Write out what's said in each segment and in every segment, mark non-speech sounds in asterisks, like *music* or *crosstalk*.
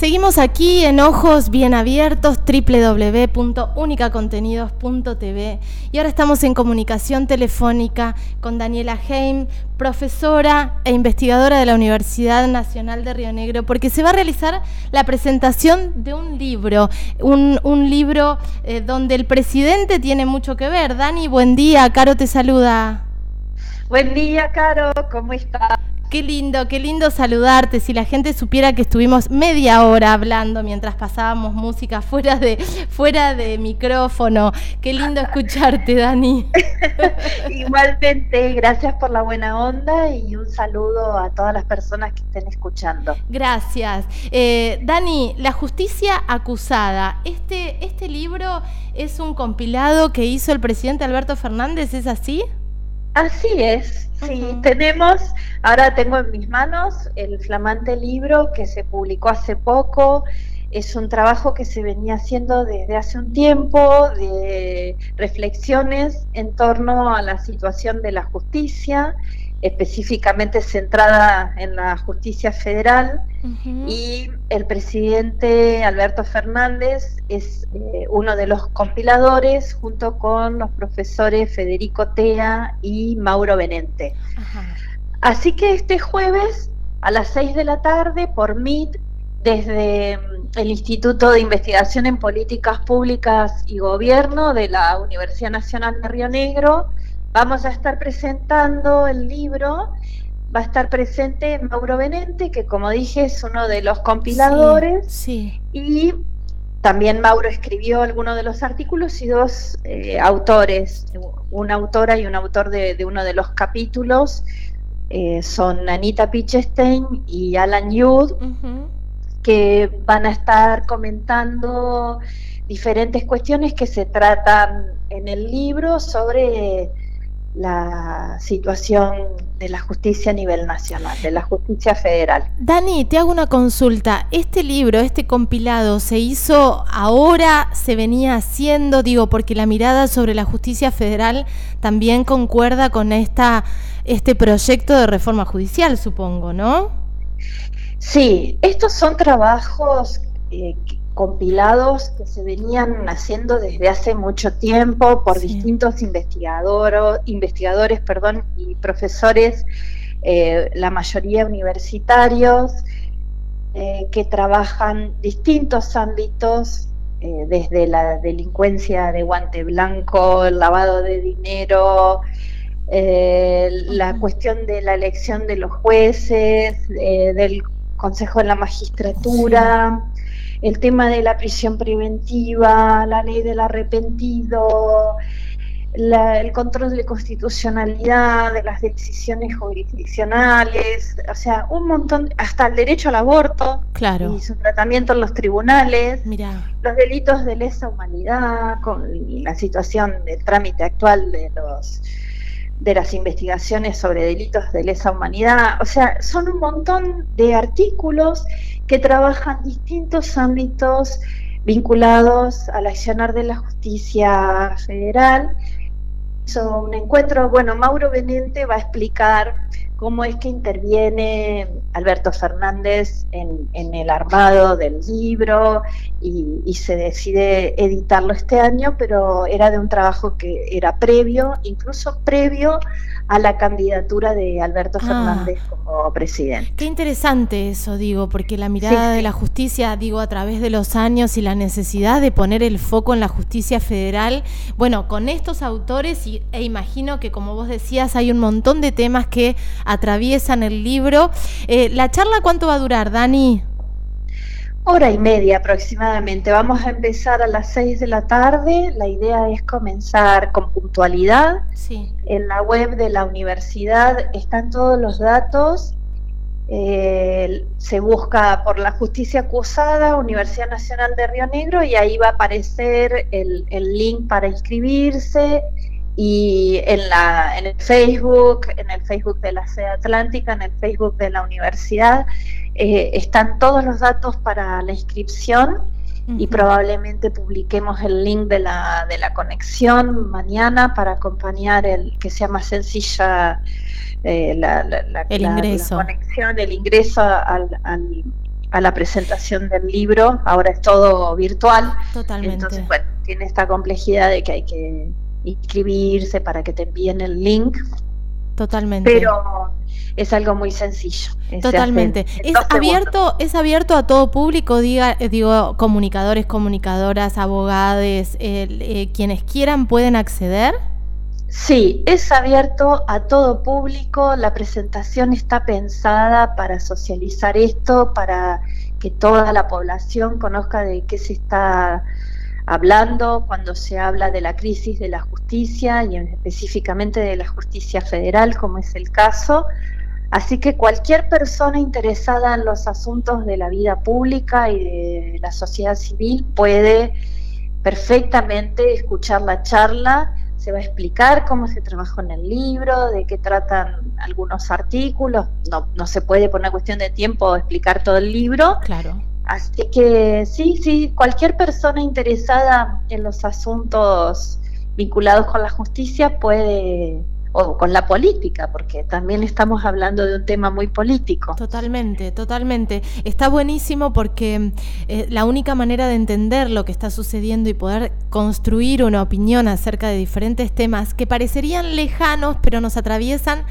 Seguimos aquí en Ojos Bien Abiertos, www.unicacontenidos.tv y ahora estamos en comunicación telefónica con Daniela Heim, profesora e investigadora de la Universidad Nacional de Río Negro, porque se va a realizar la presentación de un libro, un, libro eh, donde el presidente tiene mucho que ver. Dani, buen día, Caro te saluda. Buen día, Caro, ¿cómo estás? Qué lindo, qué lindo saludarte. Si la gente supiera que estuvimos media hora hablando mientras pasábamos música fuera de, fuera de micrófono. Qué lindo escucharte, Dani. *laughs* Igualmente, gracias por la buena onda y un saludo a todas las personas que estén escuchando. Gracias. Eh, Dani, La justicia acusada. Este, este libro es un compilado que hizo el presidente Alberto Fernández, ¿es así? Así es, sí, tenemos, ahora tengo en mis manos el flamante libro que se publicó hace poco, es un trabajo que se venía haciendo desde hace un tiempo, de reflexiones en torno a la situación de la justicia, específicamente centrada en la justicia federal. Y el presidente Alberto Fernández es eh, uno de los compiladores junto con los profesores Federico Tea y Mauro Benente. Así que este jueves a las 6 de la tarde por MIT desde mm, el Instituto de Investigación en Políticas Públicas y Gobierno de la Universidad Nacional de Río Negro Vamos a estar presentando el libro, va a estar presente Mauro Benente, que como dije es uno de los compiladores, sí, y también Mauro escribió algunos de los artículos y dos eh, autores, una autora y un autor de, uno de los capítulos, eh, son Anita Pichestein y Alan Yud, que van a estar comentando diferentes cuestiones que se tratan en el libro sobre la situación de la justicia a nivel nacional, de la justicia federal. Dani, te hago una consulta. ¿Este libro, este compilado, se hizo ahora, se venía haciendo, digo, porque la mirada sobre la justicia federal también concuerda con esta, este proyecto de reforma judicial, supongo, ¿no? Sí, estos son trabajos eh, compilados que se venían haciendo desde hace mucho tiempo por distintos investigadores, investigadores perdón, y profesores, eh, la mayoría universitarios, eh, que trabajan distintos ámbitos, desde la delincuencia de guante blanco, el lavado de dinero, la cuestión de la elección de los jueces, del Consejo de la Magistratura el tema de la prisión preventiva, la ley del arrepentido, el control de constitucionalidad de las decisiones jurisdiccionales, o sea, un montón, hasta el derecho al aborto claro. y su tratamiento en los tribunales, los delitos de lesa humanidad, con la situación del trámite actual de los de las investigaciones sobre delitos de lesa humanidad, o sea, son un montón de artículos que trabajan distintos ámbitos vinculados al accionar de la justicia federal. Son un encuentro, bueno, Mauro Benente va a explicar cómo es que interviene Alberto Fernández en, el armado del libro y, se decide editarlo este año, pero era de un trabajo que era previo, incluso previo a la candidatura de Alberto ah. Fernández como presidente. Qué interesante eso, digo, porque la mirada de la justicia, digo, a través de los años y la necesidad de poner el foco en la justicia federal, bueno, con estos autores, y, e imagino que como vos decías, hay un montón de temas que atraviesan el libro. Eh, ¿La charla cuánto va a durar, Dani? Hora y media aproximadamente. Vamos a empezar a las seis de la tarde. La idea es comenzar con puntualidad. Sí. En la web de la universidad están todos los datos. Eh, se busca por la justicia acusada, Universidad Nacional de Río Negro, y ahí va a aparecer el, el link para inscribirse y en, la, en el Facebook, en el Facebook de la sede atlántica, en el Facebook de la universidad, eh, están todos los datos para la inscripción y probablemente publiquemos el link de la, de la conexión mañana para acompañar el que sea más sencilla eh, la, el ingreso. conexión, el ingreso al, a la presentación del libro, ahora es todo virtual. Totalmente. Entonces, bueno, tiene esta complejidad de que hay que inscribirse para que te envíen el link. Totalmente. Pero es algo muy sencillo. Totalmente. Es abierto, es abierto a todo público, diga, eh, digo, comunicadores, comunicadoras, abogados, eh, quienes quieran pueden acceder. Sí, es abierto a todo público. La presentación está pensada para socializar esto, para que toda la población conozca de qué se está hablando cuando se habla de la crisis de la justicia y específicamente de la justicia federal, como es el caso. Así que cualquier persona interesada en los asuntos de la vida pública y de la sociedad civil puede perfectamente escuchar la charla se va a explicar cómo se trabajó en el libro, de qué tratan algunos artículos. No, no se puede por una cuestión de tiempo explicar todo el libro. Claro. Así que sí, sí, cualquier persona interesada en los asuntos vinculados con la justicia puede o con la política, porque también estamos hablando de un tema muy político. Totalmente, totalmente. Está buenísimo porque eh, la única manera de entender lo que está sucediendo y poder construir una opinión acerca de diferentes temas que parecerían lejanos, pero nos atraviesan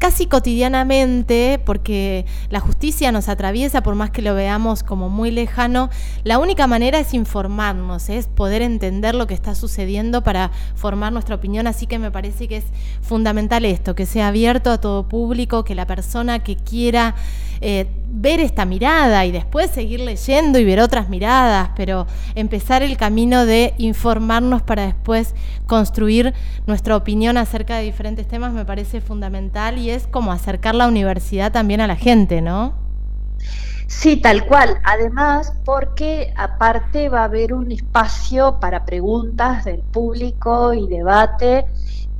casi cotidianamente, porque la justicia nos atraviesa, por más que lo veamos como muy lejano, la única manera es informarnos, es poder entender lo que está sucediendo para formar nuestra opinión, así que me parece que es fundamental esto, que sea abierto a todo público, que la persona que quiera eh, ver esta mirada y después seguir leyendo y ver otras miradas, pero empezar el camino de informarnos para después construir nuestra opinión acerca de diferentes temas me parece fundamental y es como acercar la universidad también a la gente, ¿no? Sí, tal cual. Además, porque aparte va a haber un espacio para preguntas del público y debate,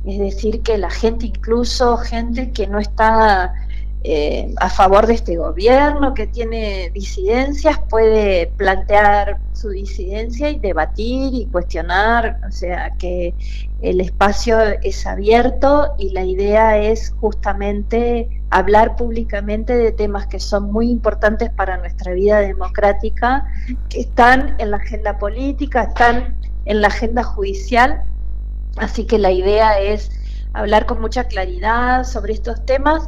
es decir, que la gente, incluso gente que no está eh, a favor de este gobierno que tiene disidencias puede plantear su disidencia y debatir y cuestionar, o sea que el espacio es abierto y la idea es justamente hablar públicamente de temas que son muy importantes para nuestra vida democrática, que están en la agenda política, están en la agenda judicial, así que la idea es hablar con mucha claridad sobre estos temas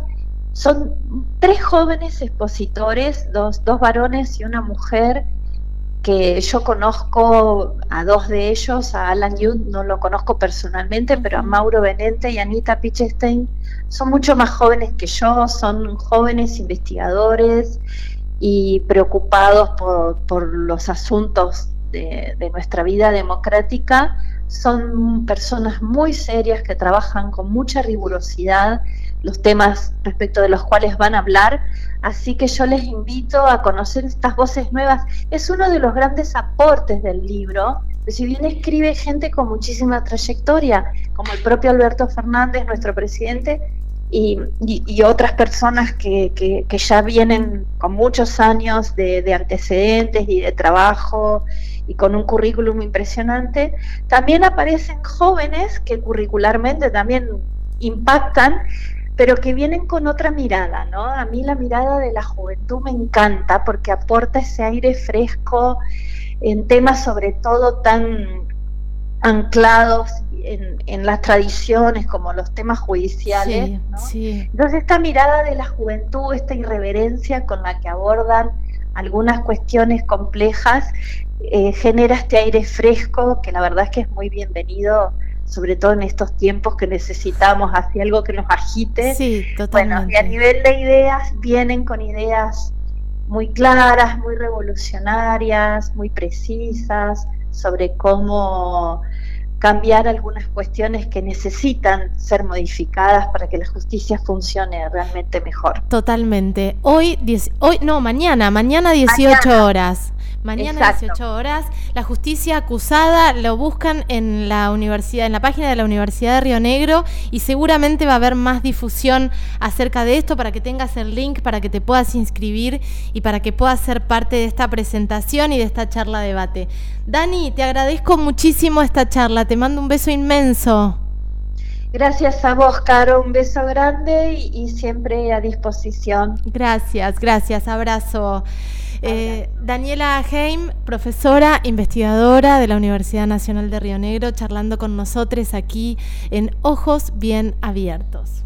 son tres jóvenes expositores, dos, dos varones y una mujer, que yo conozco a dos de ellos, a Alan Yud no lo conozco personalmente, pero a Mauro Benente y Anita Pichestein son mucho más jóvenes que yo, son jóvenes investigadores y preocupados por, por los asuntos de, de, nuestra vida democrática. Son personas muy serias que trabajan con mucha rigurosidad los temas respecto de los cuales van a hablar. Así que yo les invito a conocer estas voces nuevas. Es uno de los grandes aportes del libro. Si bien escribe gente con muchísima trayectoria, como el propio Alberto Fernández, nuestro presidente, y, otras personas que, ya vienen con muchos años de, de antecedentes y de trabajo y con un currículum impresionante, también aparecen jóvenes que curricularmente también impactan pero que vienen con otra mirada, ¿no? A mí la mirada de la juventud me encanta porque aporta ese aire fresco en temas sobre todo tan anclados en, las tradiciones como los temas judiciales. Entonces esta mirada de la juventud, esta irreverencia con la que abordan algunas cuestiones complejas, eh, genera este aire fresco que la verdad es que es muy bienvenido sobre todo en estos tiempos que necesitamos hacia algo que nos agite. Sí, totalmente. Bueno, y a nivel de ideas, vienen con ideas muy claras, muy revolucionarias, muy precisas, sobre cómo cambiar algunas cuestiones que necesitan ser modificadas para que la justicia funcione realmente mejor. Totalmente. Hoy, hoy no, mañana, mañana 18 horas. Mañana 18 horas, la justicia acusada lo buscan en la universidad, en la página de la Universidad de Río Negro y seguramente va a haber más difusión acerca de esto para que tengas el link, para que te puedas inscribir y para que puedas ser parte de esta presentación y de esta charla debate. Dani, te agradezco muchísimo esta charla, te mando un beso inmenso. Gracias a vos, Caro, un beso grande y, y siempre a disposición. Gracias, gracias, abrazo. Eh, Daniela Heim, profesora, investigadora de la Universidad Nacional de Río Negro, charlando con nosotros aquí en Ojos Bien Abiertos.